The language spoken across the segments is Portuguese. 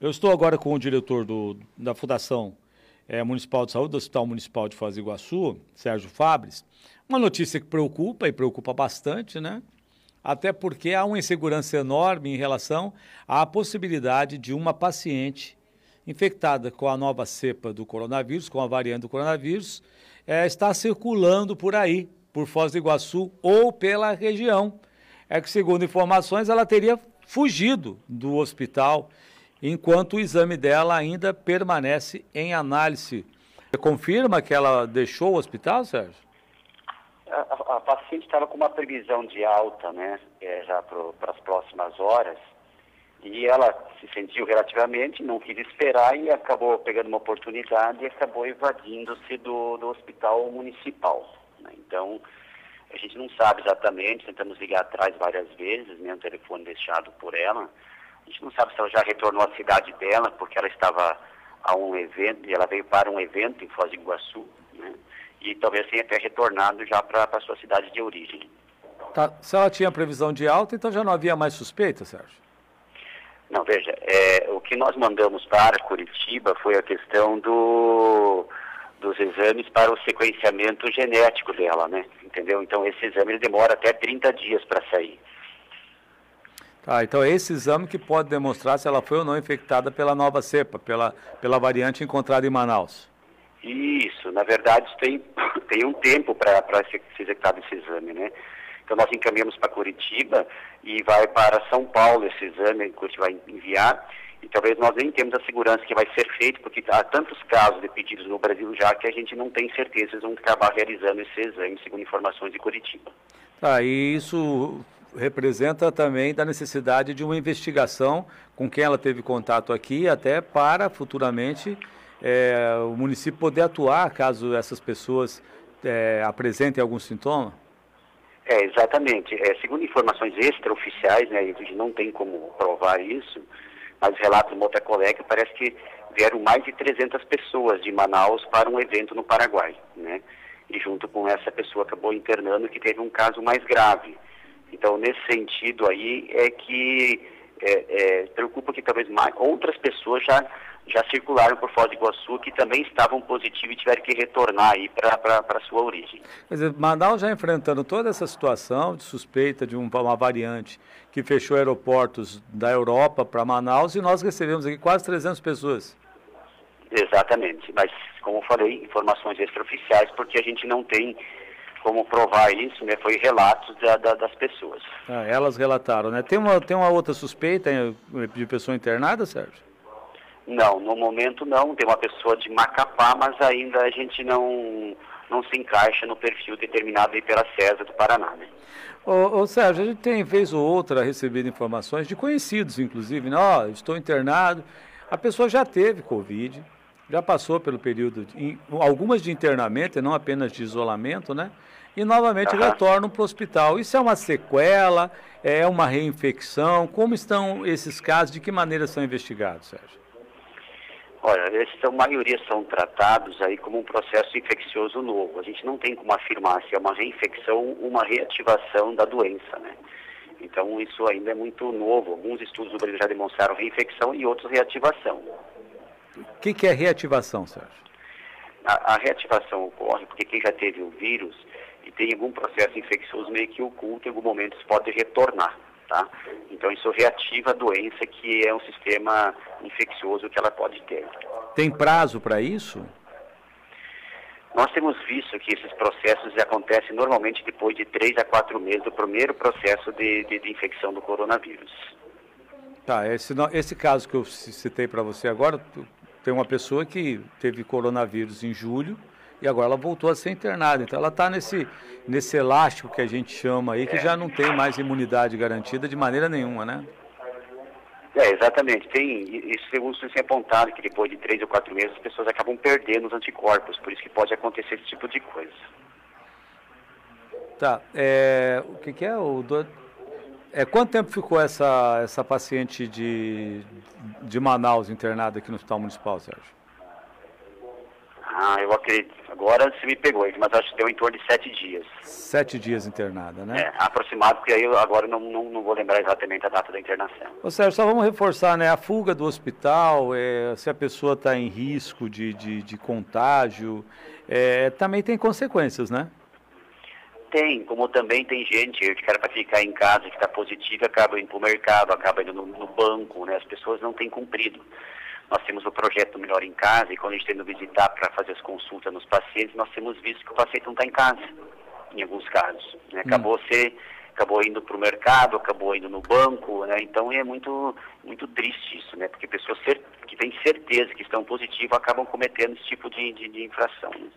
Eu estou agora com o diretor do, da Fundação é, Municipal de Saúde, do Hospital Municipal de Foz do Iguaçu, Sérgio Fabres. Uma notícia que preocupa e preocupa bastante, né? Até porque há uma insegurança enorme em relação à possibilidade de uma paciente infectada com a nova cepa do coronavírus, com a variante do coronavírus, é, estar circulando por aí, por Foz do Iguaçu ou pela região. É que, segundo informações, ela teria fugido do hospital enquanto o exame dela ainda permanece em análise. Você confirma que ela deixou o hospital, Sérgio? A, a, paciente estava com uma previsão de alta, né, é, já para as próximas horas, e ela se sentiu relativamente, não quis esperar e acabou pegando uma oportunidade e acabou evadindo-se do, do hospital municipal. Né? Então, a gente não sabe exatamente, tentamos ligar atrás várias vezes, né, o telefone deixado por ela, a gente não sabe se ela já retornou à cidade dela, porque ela estava a um evento, e ela veio para um evento em Foz do Iguaçu, né? E talvez tenha até retornado já para a sua cidade de origem. Tá. Se ela tinha previsão de alta, então já não havia mais suspeita, Sérgio? Não, veja, é, o que nós mandamos para Curitiba foi a questão do, dos exames para o sequenciamento genético dela, né? Entendeu? Então esse exame demora até 30 dias para sair. Ah, então é esse exame que pode demonstrar se ela foi ou não infectada pela nova cepa, pela, pela variante encontrada em Manaus. Isso, na verdade tem, tem um tempo para ser, ser executado esse exame, né? Então nós encaminhamos para Curitiba e vai para São Paulo esse exame que a gente vai enviar. E talvez nós nem temos a segurança que vai ser feito, porque há tantos casos de pedidos no Brasil já que a gente não tem certeza se vão acabar realizando esse exame, segundo informações de Curitiba. Ah, e isso representa também da necessidade de uma investigação com quem ela teve contato aqui, até para futuramente é, o município poder atuar caso essas pessoas é, apresentem algum sintoma? É, exatamente. É, segundo informações extraoficiais, né, a gente não tem como provar isso, mas relato de uma outra colega, parece que vieram mais de 300 pessoas de Manaus para um evento no Paraguai, né? E junto com essa pessoa acabou internando que teve um caso mais grave. Então, nesse sentido aí, é que é, é, preocupa que talvez mais, outras pessoas já, já circularam por Foz do Iguaçu que também estavam positivos e tiveram que retornar aí para a sua origem. Quer dizer, Manaus já enfrentando toda essa situação de suspeita de um, uma variante que fechou aeroportos da Europa para Manaus e nós recebemos aqui quase 300 pessoas. Exatamente, mas como eu falei, informações extraoficiais porque a gente não tem como provar isso, né, foi relatos da, da, das pessoas. Ah, elas relataram, né? Tem uma, tem uma outra suspeita de pessoa internada, Sérgio? Não, no momento não. Tem uma pessoa de Macapá, mas ainda a gente não, não se encaixa no perfil determinado aí pela César do Paraná, né? Ô, ô, Sérgio, a gente tem vez ou outra recebido informações de conhecidos, inclusive, né? Ó, oh, estou internado. A pessoa já teve Covid, já passou pelo período, de, algumas de internamento e não apenas de isolamento, né? E novamente uhum. retornam para o hospital. Isso é uma sequela? É uma reinfecção? Como estão esses casos? De que maneira são investigados, Sérgio? Olha, esses, a maioria são tratados aí como um processo infeccioso novo. A gente não tem como afirmar se é uma reinfecção ou uma reativação da doença, né? Então isso ainda é muito novo. Alguns estudos do Brasil já demonstraram reinfecção e outros reativação. O que, que é reativação, Sérgio? A, a, reativação ocorre porque quem já teve o vírus e tem algum processo infeccioso meio que oculto, em algum momento isso pode retornar, tá? Então isso reativa a doença que é um sistema infeccioso que ela pode ter. Tem prazo para isso? Nós temos visto que esses processos acontecem normalmente depois de três a quatro meses do primeiro processo de, de, de infecção do coronavírus. Tá, esse, esse caso que eu citei para você agora, tem uma pessoa que teve coronavírus em julho e agora ela voltou a ser internada. Então ela está nesse, nesse elástico que a gente chama aí, que já não tem mais imunidade garantida de maneira nenhuma, né? É, exatamente. Tem, isso segundo se é apontado, que depois de três ou quatro meses as pessoas acabam perdendo os anticorpos, por isso que pode acontecer esse tipo de coisa. Tá, é, o que, que é o... Do... É, quanto tempo ficou essa, essa paciente de, de Manaus internada aqui no Hospital Municipal, Sérgio? Ah, eu acredito. Agora você me pegou, mas acho que deu em torno de sete dias. Sete dias internada, né? É, aproximado, porque aí eu agora não, não, não, vou lembrar exatamente a data da internação. Ô Sérgio, só vamos reforçar, né? A fuga do hospital, é, se a pessoa está em risco de, de, de contágio, é, também tem consequências, né? Tem, como também tem gente que era para ficar em casa, que está positiva, acaba indo para o mercado, acaba indo no, no banco, né? As pessoas não têm cumprido. Nós temos o projeto Melhor em Casa e quando a gente tem indo visitar para fazer as consultas nos pacientes, nós temos visto que o paciente não está em casa, em alguns casos. Né? Acabou hum. ser, acabou indo para o mercado, acabou indo no banco, né? Então é muito, muito triste isso, né? Porque pessoas que têm certeza que estão positivas acabam cometendo esse tipo de, de, de infração. Né?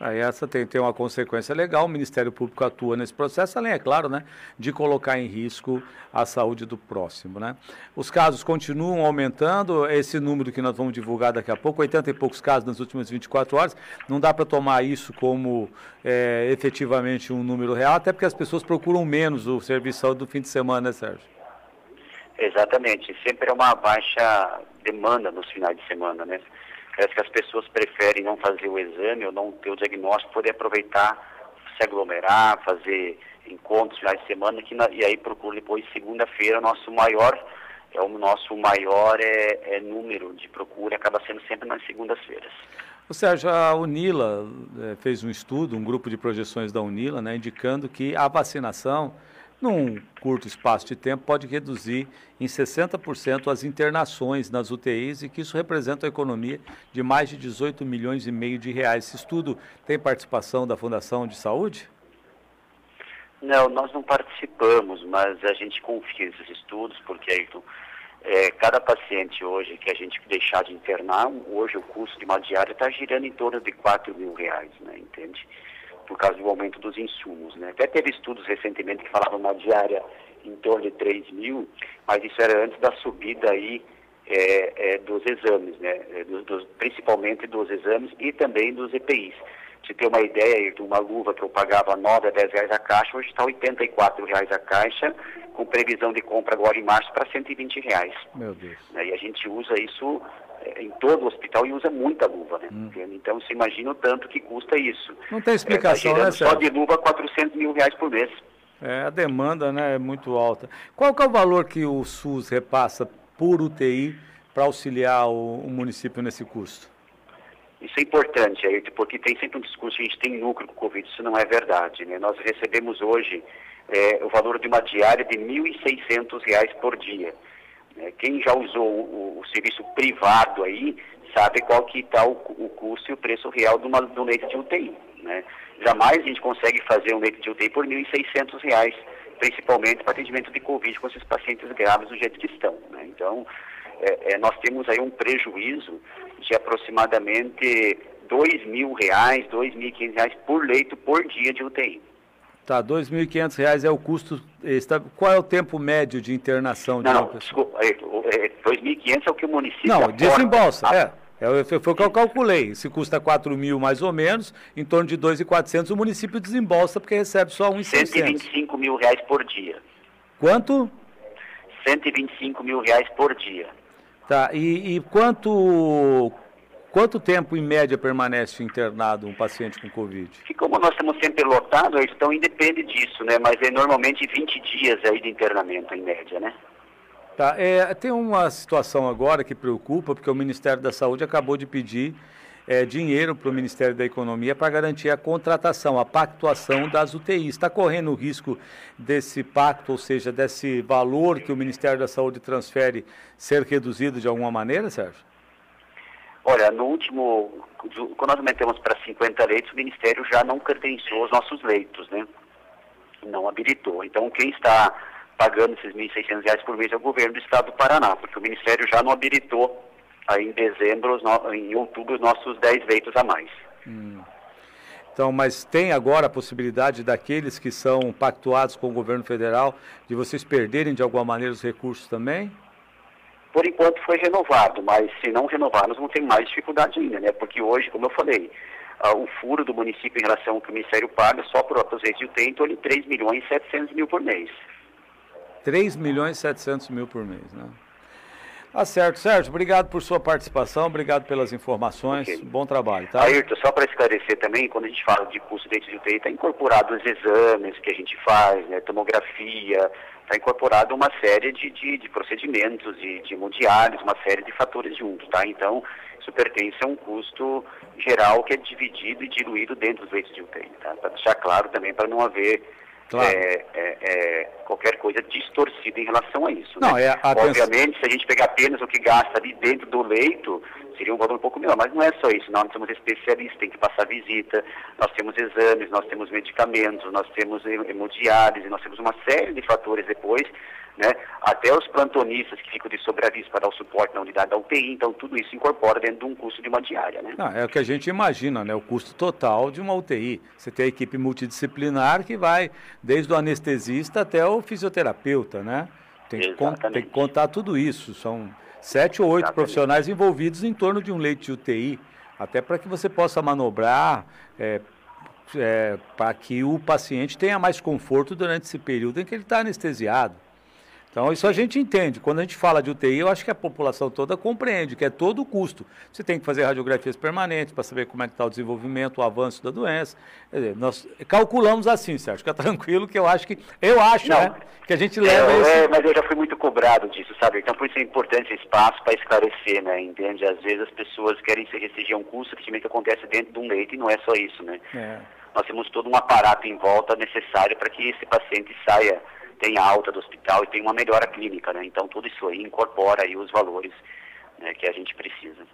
Aí essa tem, tem uma consequência legal, o Ministério Público atua nesse processo, além, é claro, né, de colocar em risco a saúde do próximo. Né? Os casos continuam aumentando, esse número que nós vamos divulgar daqui a pouco, 80 e poucos casos nas últimas 24 horas, não dá para tomar isso como é, efetivamente um número real, até porque as pessoas procuram menos o serviço do fim de semana, né, Sérgio? Exatamente, sempre é uma baixa demanda nos finais de semana, né? Parece que as pessoas preferem não fazer o exame ou não ter o diagnóstico, poder aproveitar, se aglomerar, fazer encontros finais de semana, que na, e aí procura depois segunda-feira, nosso maior, é o nosso maior é, é número de procura, acaba sendo sempre nas segundas-feiras. O Sérgio, a Unila é, fez um estudo, um grupo de projeções da Unila, né, indicando que a vacinação num curto espaço de tempo, pode reduzir em 60% as internações nas UTIs e que isso representa uma economia de mais de 18 milhões e meio de reais. Esse estudo tem participação da Fundação de Saúde? Não, nós não participamos, mas a gente confia nesses estudos, porque Ayrton, é, cada paciente hoje que a gente deixar de internar, hoje o custo de uma diária está girando em torno de 4 mil reais, né, entende? Por causa do aumento dos insumos. Né? Até teve estudos recentemente que falavam uma diária em torno de 3 mil, mas isso era antes da subida aí é, é, dos exames, né? É, dos, dos, principalmente dos exames e também dos EPIs. Se ter uma ideia, de uma luva que eu pagava 9 a 10 reais a caixa, hoje está 84 reais a caixa, com previsão de compra agora em março para 120 reais. Meu Deus. E a gente usa isso é, em todo o hospital e usa muita luva, né? Hum. Então você imagina o tanto que custa isso. Não tem explicação, é, tá né, Só de luva 400 mil reais por mês. É, a demanda né, é muito alta. Qual que é o valor que o SUS repassa por UTI para auxiliar o, o, município nesse custo? Isso é importante, porque tem sempre um discurso que a gente tem núcleo com o Covid, isso não é verdade. Né? Nós recebemos hoje é, o valor de uma diária de R$ 1.600 por dia. É, quem já usou o, o, serviço privado aí sabe qual que está o, o, custo e o preço real de, uma, um leite de UTI. Né? Jamais a gente consegue fazer um leite de UTI por R$ 1.600, principalmente para atendimento de Covid com esses pacientes graves do jeito que estão. Né? Então, é, é, nós temos aí um prejuízo de aproximadamente R$ 2.000, R$ 2.500 por leito por dia de UTI. Tá, R$ 2.500 é o custo. Qual é o tempo médio de internação de não, uma pessoa? Desculpa, é, é, 2.500 é o que o município. Não, desembolsa, ah. é. É, foi o que eu calculei. Se custa 4 mil mais ou menos, em torno de 2.400 o município desembolsa porque recebe só 1.600. 125 mil reais por dia. Quanto? 125 mil reais por dia. Tá, e, e quanto, Quanto tempo, em média, permanece internado um paciente com Covid? E como nós estamos sempre lotados, então independe disso, né? Mas é normalmente 20 dias aí de internamento, em média, né? Tá, é, tem uma situação agora que preocupa, porque o Ministério da Saúde acabou de pedir é, dinheiro para o Ministério da Economia para garantir a contratação, a pactuação das UTIs. Está correndo o risco desse pacto, ou seja, desse valor que o Ministério da Saúde transfere, ser reduzido de alguma maneira, Sérgio? Olha, no último, quando nós aumentamos para 50 leitos, o Ministério já não credenciou os nossos leitos, né? Não habilitou. Então, quem está pagando esses R$ 1.600 por mês é o governo do Estado do Paraná, porque o Ministério já não habilitou aí em dezembro, em outubro, os nossos 10 leitos a mais. Hum. Então, mas tem agora a possibilidade daqueles que são pactuados com o governo federal de vocês perderem de alguma maneira os recursos também? Por enquanto foi renovado, mas se não renovar, nós vamos ter mais dificuldade ainda, né? Porque hoje, como eu falei, uh, o furo do município em relação ao que o Ministério paga só por aposento de UTI em torno de 3 milhões e 700 mil por mês. 3 milhões e 700 mil por mês, né? Tá certo, Sérgio. Obrigado por sua participação, obrigado pelas informações. Okay. Bom trabalho, tá? Ayrton, só para esclarecer também, quando a gente fala de custo dentro de UTI, está incorporado os exames que a gente faz, né, tomografia, está incorporado uma série de, de, de procedimentos, de, de mundiais, uma série de fatores juntos, tá? Então, isso pertence a um custo geral que é dividido e diluído dentro dos leitos de UTI, tá? Para deixar claro também, para não haver Claro. É, é, é, qualquer coisa distorcida em relação a isso. Não, né? é, Obviamente, se a gente pegar apenas o que gasta ali dentro do leito, seria um valor um pouco menor, mas não é só isso, nós temos especialistas, tem que passar visita, nós temos exames, nós temos medicamentos, nós temos hemodiálise, nós temos uma série de fatores depois né? Até os plantonistas que ficam de sobreaviso para dar o suporte na unidade da UTI, então tudo isso incorpora dentro de um custo de uma diária, né? Não, é o que a gente imagina, né? O custo total de uma UTI. Você tem a equipe multidisciplinar que vai desde o anestesista até o fisioterapeuta, né? Tem que, tem que contar tudo isso. São sete ou oito Exatamente. profissionais envolvidos em torno de um leite de UTI, até para que você possa manobrar. É, é, para que o paciente tenha mais conforto durante esse período em que ele está anestesiado. Então, isso a gente entende. Quando a gente fala de UTI, eu acho que a população toda compreende que é todo o custo. Você tem que fazer radiografias permanentes para saber como é que está o desenvolvimento, o avanço da doença. Dizer, nós calculamos assim, Sérgio, fica tranquilo que eu acho que, eu acho, Não, né, que a gente leva esse... É, mas eu já fui muito cobrado disso, sabe? Então, por isso é importante esse espaço para esclarecer, né, entende? Às vezes as pessoas querem se restringir a um custo que simplesmente acontece dentro de um leito e não é só isso, né? É. Nós temos todo um aparato em volta necessário para que esse paciente saia tem alta do hospital e tem uma melhora clínica, né? Então tudo isso aí incorpora aí os valores né, que a gente precisa.